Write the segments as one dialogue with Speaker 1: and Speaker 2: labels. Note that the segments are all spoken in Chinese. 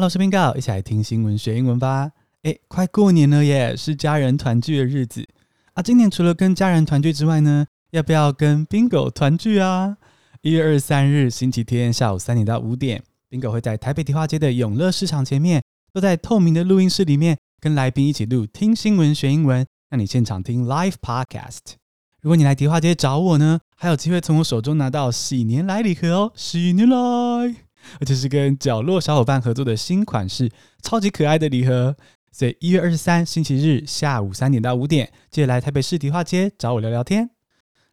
Speaker 1: Hello，我是 Bingo，一起来听新闻学英文吧。诶，快过年了耶，是家人团聚的日子啊。今年除了跟家人团聚之外呢，要不要跟 Bingo 团聚啊？一月二十三日星期天下午三点到五点，Bingo 会在台北迪化街的永乐市场前面，坐在透明的录音室里面，跟来宾一起录听新闻学英文，让你现场听 Live Podcast。如果你来迪化街找我呢，还有机会从我手中拿到喜年来礼盒哦，喜年来！而且是跟角落小伙伴合作的新款式，超级可爱的礼盒。所以一月二十三星期日下午三点到五点，记得来台北市迪化街找我聊聊天。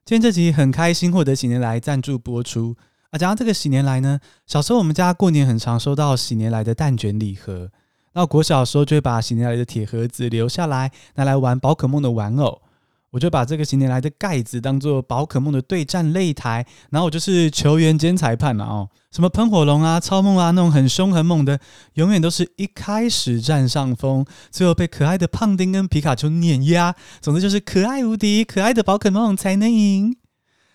Speaker 1: 今天这集很开心获得喜年来赞助播出啊！讲到这个喜年来呢，小时候我们家过年很常收到喜年来的蛋卷礼盒，那国小的时候就会把喜年来的铁盒子留下来，拿来玩宝可梦的玩偶。我就把这个喜年来的盖子当做宝可梦的对战擂台，然后我就是球员兼裁判嘛哦，什么喷火龙啊、超梦啊那种很凶很猛的，永远都是一开始占上风，最后被可爱的胖丁跟皮卡丘碾压。总之就是可爱无敌，可爱的宝可梦才能赢。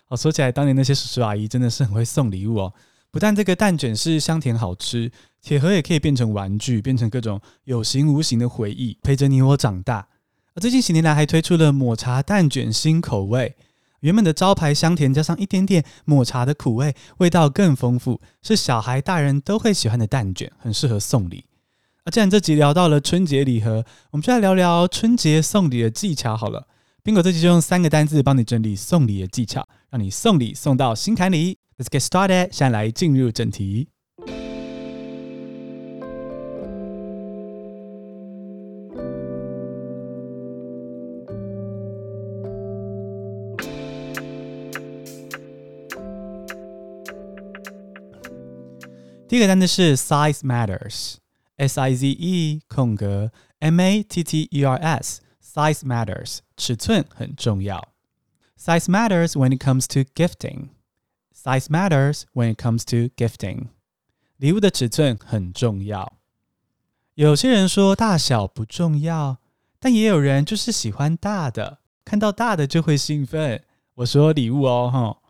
Speaker 1: 哦，说起来，当年那些叔叔阿姨真的是很会送礼物哦。不但这个蛋卷是香甜好吃，铁盒也可以变成玩具，变成各种有形无形的回忆，陪着你我长大。而最近几年来还推出了抹茶蛋卷新口味，原本的招牌香甜加上一点点抹茶的苦味，味道更丰富，是小孩大人都会喜欢的蛋卷，很适合送礼。而既然这集聊到了春节礼盒，我们就来聊聊春节送礼的技巧好了。Bingo 这集就用三个单字帮你整理送礼的技巧，让你送礼送到心坎里。Let's get started，现在来进入正题。第一个单词是 size matters，s i z e 空格 m a t t e r s，size matters，尺寸很重要。Size matters when it comes to gifting. Size matters when it comes to gifting. 礼物的尺寸很重要。有些人说大小不重要，但也有人就是喜欢大的，看到大的就会兴奋。我说礼物哦，哈。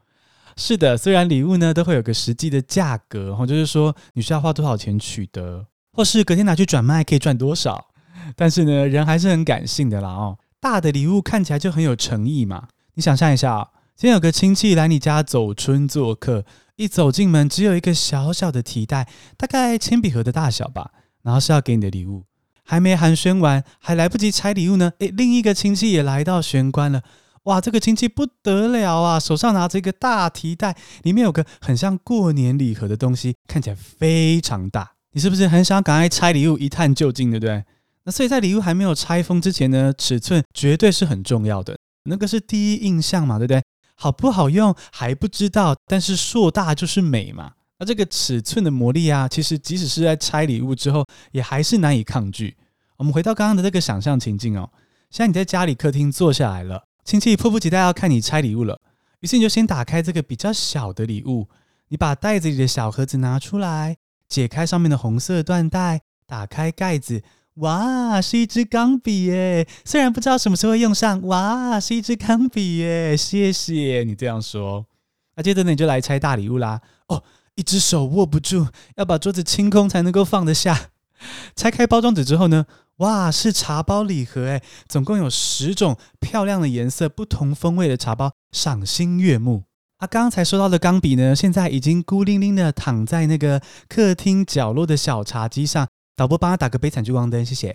Speaker 1: 是的，虽然礼物呢都会有个实际的价格，哈，就是说你需要花多少钱取得，或是隔天拿去转卖可以赚多少，但是呢，人还是很感性的啦，哦，大的礼物看起来就很有诚意嘛。你想象一下啊，今天有个亲戚来你家走春做客，一走进门只有一个小小的提袋，大概铅笔盒的大小吧，然后是要给你的礼物，还没寒暄完，还来不及拆礼物呢，诶，另一个亲戚也来到玄关了。哇，这个亲戚不得了啊！手上拿着一个大提袋，里面有个很像过年礼盒的东西，看起来非常大。你是不是很想赶快拆礼物一探究竟，对不对？那所以在礼物还没有拆封之前呢，尺寸绝对是很重要的。那个是第一印象嘛，对不对？好不好用还不知道，但是硕大就是美嘛。那这个尺寸的魔力啊，其实即使是在拆礼物之后，也还是难以抗拒。我们回到刚刚的这个想象情境哦，现在你在家里客厅坐下来了。亲戚迫不及待要看你拆礼物了，于是你就先打开这个比较小的礼物，你把袋子里的小盒子拿出来，解开上面的红色缎带，打开盖子，哇，是一支钢笔耶！虽然不知道什么时候会用上，哇，是一支钢笔耶！谢谢你这样说。那接着呢，你就来拆大礼物啦。哦，一只手握不住，要把桌子清空才能够放得下。拆开包装纸之后呢？哇，是茶包礼盒诶，总共有十种漂亮的颜色、不同风味的茶包，赏心悦目。啊，刚才收到的钢笔呢，现在已经孤零零的躺在那个客厅角落的小茶几上。导播帮他打个悲惨聚光灯，谢谢。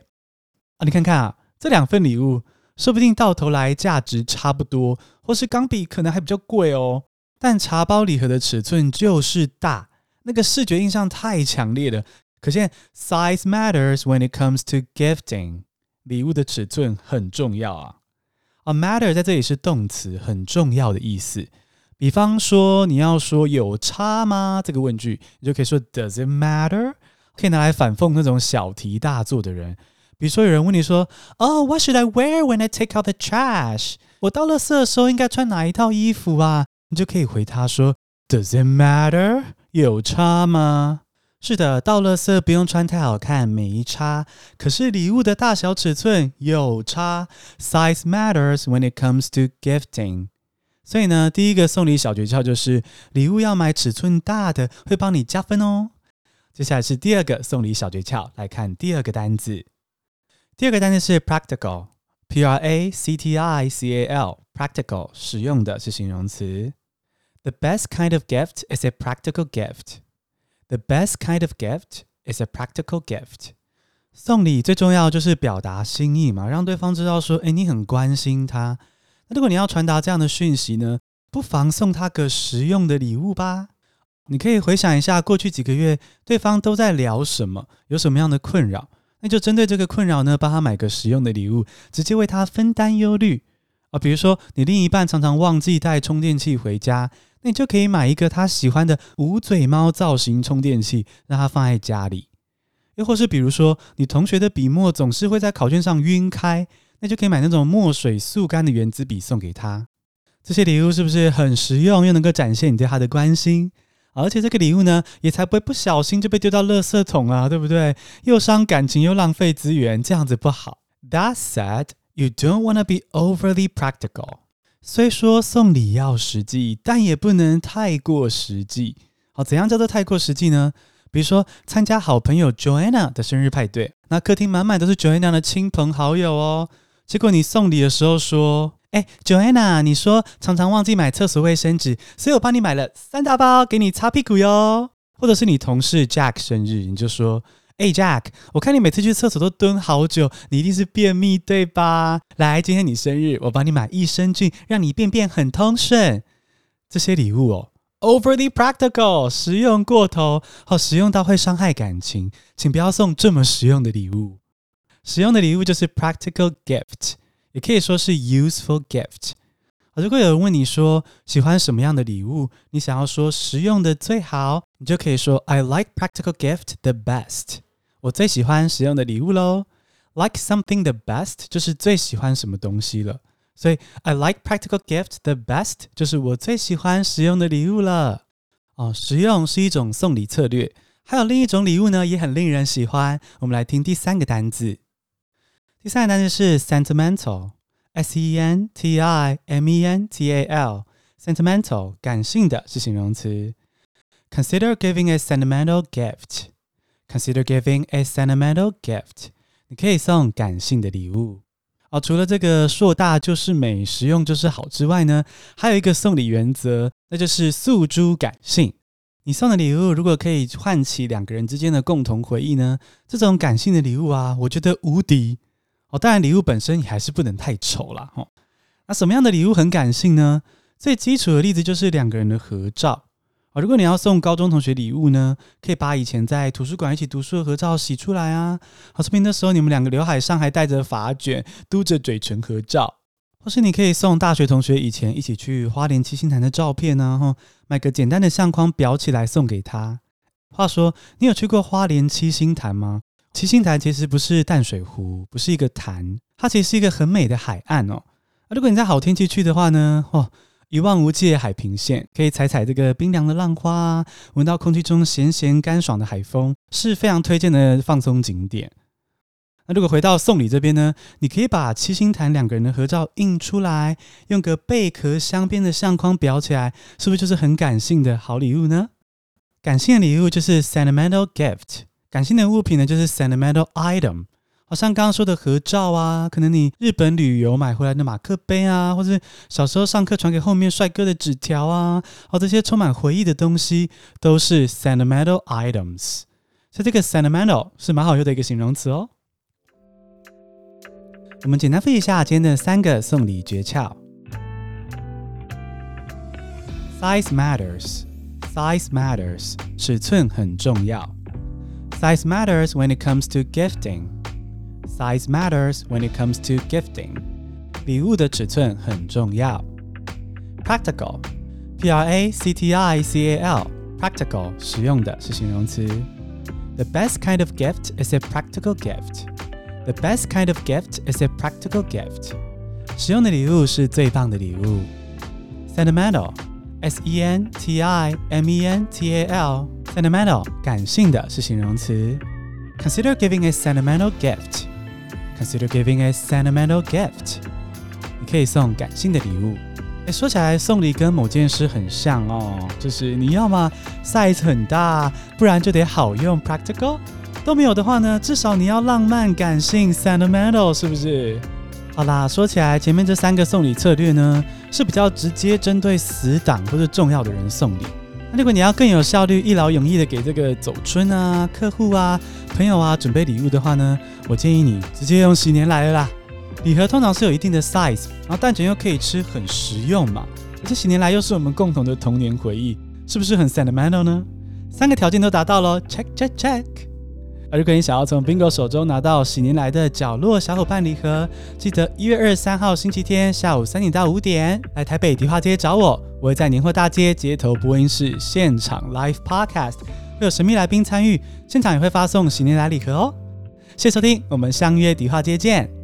Speaker 1: 啊，你看看啊，这两份礼物，说不定到头来价值差不多，或是钢笔可能还比较贵哦。但茶包礼盒的尺寸就是大，那个视觉印象太强烈了。可见，size matters when it comes to gifting。礼物的尺寸很重要啊。A matter 在这里是动词，很重要的意思。比方说，你要说有差吗？这个问句，你就可以说 Does it matter？可以拿来反讽那种小题大做的人。比如说，有人问你说，Oh, what should I wear when I take out the trash？我倒垃圾的时候应该穿哪一套衣服啊？你就可以回他说，Does it matter？有差吗？是的，倒垃圾不用穿太好看，没差。可是礼物的大小尺寸有差，size matters when it comes to gifting。所以呢，第一个送礼小诀窍就是礼物要买尺寸大的，会帮你加分哦。接下来是第二个送礼小诀窍，来看第二个单字。第二个单字是 practical，p r a c t i c a l，practical 实用的是形容词。The best kind of gift is a practical gift. The best kind of gift is a practical gift. 送礼最重要就是表达心意嘛，让对方知道说，诶，你很关心他。那如果你要传达这样的讯息呢，不妨送他个实用的礼物吧。你可以回想一下过去几个月对方都在聊什么，有什么样的困扰，那就针对这个困扰呢，帮他买个实用的礼物，直接为他分担忧虑啊。比如说，你另一半常常忘记带充电器回家，那你就可以买一个他喜欢的无嘴猫造型充电器，让他放在家里。又或是比如说，你同学的笔墨总是会在考卷上晕开，那就可以买那种墨水速干的原子笔送给他。这些礼物是不是很实用，又能够展现你对他的关心？而且这个礼物呢，也才不会不小心就被丢到垃圾桶啊，对不对？又伤感情又浪费资源，这样子不好。That said, you don't want to be overly practical. 虽说送礼要实际，但也不能太过实际。好，怎样叫做太过实际呢？比如说，参加好朋友 Joanna 的生日派对，那客厅满满都是 Joanna 的亲朋好友哦。结果你送礼的时候说：“哎，Joanna，你说常常忘记买厕所卫生纸，所以我帮你买了三大包给你擦屁股哟。”或者是你同事 Jack 生日，你就说：“哎，Jack，我看你每次去厕所都蹲好久，你一定是便秘对吧？来，今天你生日，我帮你买益生菌，让你便便很通顺。”这些礼物哦。Overly practical，实用过头，好实用到会伤害感情，请不要送这么实用的礼物。实用的礼物就是 practical gift，也可以说是 useful gift。如果有人问你说喜欢什么样的礼物，你想要说实用的最好，你就可以说 I like practical gift the best。我最喜欢实用的礼物喽。Like something the best 就是最喜欢什么东西了。所以，I like practical gift the best，就是我最喜欢实用的礼物了。哦，实用是一种送礼策略。还有另一种礼物呢，也很令人喜欢。我们来听第三个单字。第三个单字是 sentimental，S-E-N-T-I-M-E-N-T-A-L，sentimental，感性的是形容词。Consider giving a sentimental gift。 Consider giving a sentimental gift。你可以送感性的礼物。哦，除了这个硕大就是美，实用就是好之外呢，还有一个送礼原则，那就是诉诸感性。你送的礼物如果可以唤起两个人之间的共同回忆呢，这种感性的礼物啊，我觉得无敌。哦，当然礼物本身也还是不能太丑啦。哦，那什么样的礼物很感性呢？最基础的例子就是两个人的合照。如果你要送高中同学礼物呢，可以把以前在图书馆一起读书的合照洗出来啊。好，说不定那时候你们两个刘海上还带着发卷，嘟着嘴唇合照。或是你可以送大学同学以前一起去花莲七星潭的照片呢，哈，买个简单的相框裱起来送给他。话说，你有去过花莲七星潭吗？七星潭其实不是淡水湖，不是一个潭，它其实是一个很美的海岸哦。如果你在好天气去的话呢，哦。一望无际的海平线，可以踩踩这个冰凉的浪花，闻到空气中咸咸干爽的海风，是非常推荐的放松景点。那如果回到送礼这边呢，你可以把七星潭两个人的合照印出来，用个贝壳镶边的相框裱起来，是不是就是很感性的好礼物呢？感性的礼物就是 sentimental gift，感性的物品呢就是 sentimental item。好像刚刚说的合照啊，可能你日本旅游买回来的马克杯啊，或者小时候上课传给后面帅哥的纸条啊，哦，这些充满回忆的东西都是 sentimental items。所以这个 sentimental 是蛮好用的一个形容词哦。我们简单复习一下今天的三个送礼诀窍：Size matters, size matters，尺寸很重要。Size matters when it comes to gifting. Size matters when it comes to gifting. 礼物的尺寸很重要。Practical, P-R-A-C-T-I-C-A-L, practical 实用的是形容词。The best kind of gift is a practical gift. The best kind of gift is a practical gift. 实用的礼物是最棒的礼物。Sentimental, S-E-N-T-I-M-E-N-T-A-L, sentimental 感性的是形容词。Consider giving a sentimental gift. Consider giving a sentimental gift. 你可以送感性的礼物。诶，说起来送礼跟某件事很像哦，就是你要么 size 很大，不然就得好用 practical，都没有的话呢，至少你要浪漫感性 sentimental，是不是？好啦，说起来前面这三个送礼策略呢，是比较直接针对死党或者重要的人送礼。那如果你要更有效率、一劳永逸的给这个走春啊、客户啊、朋友啊准备礼物的话呢，我建议你直接用喜年来了啦。礼盒通常是有一定的 size，然后蛋卷又可以吃，很实用嘛。而且喜年来又是我们共同的童年回忆，是不是很 sentimental 呢？三个条件都达到了，check check check。而如果你想要从 Bingo 手中拿到喜年来的角落小伙伴礼盒，记得一月二十三号星期天下午三点到五点来台北迪化街找我，我会在年货大街街头播音室现场 live podcast，会有神秘来宾参与，现场也会发送喜年来礼盒哦。谢谢收听，我们相约迪化街见。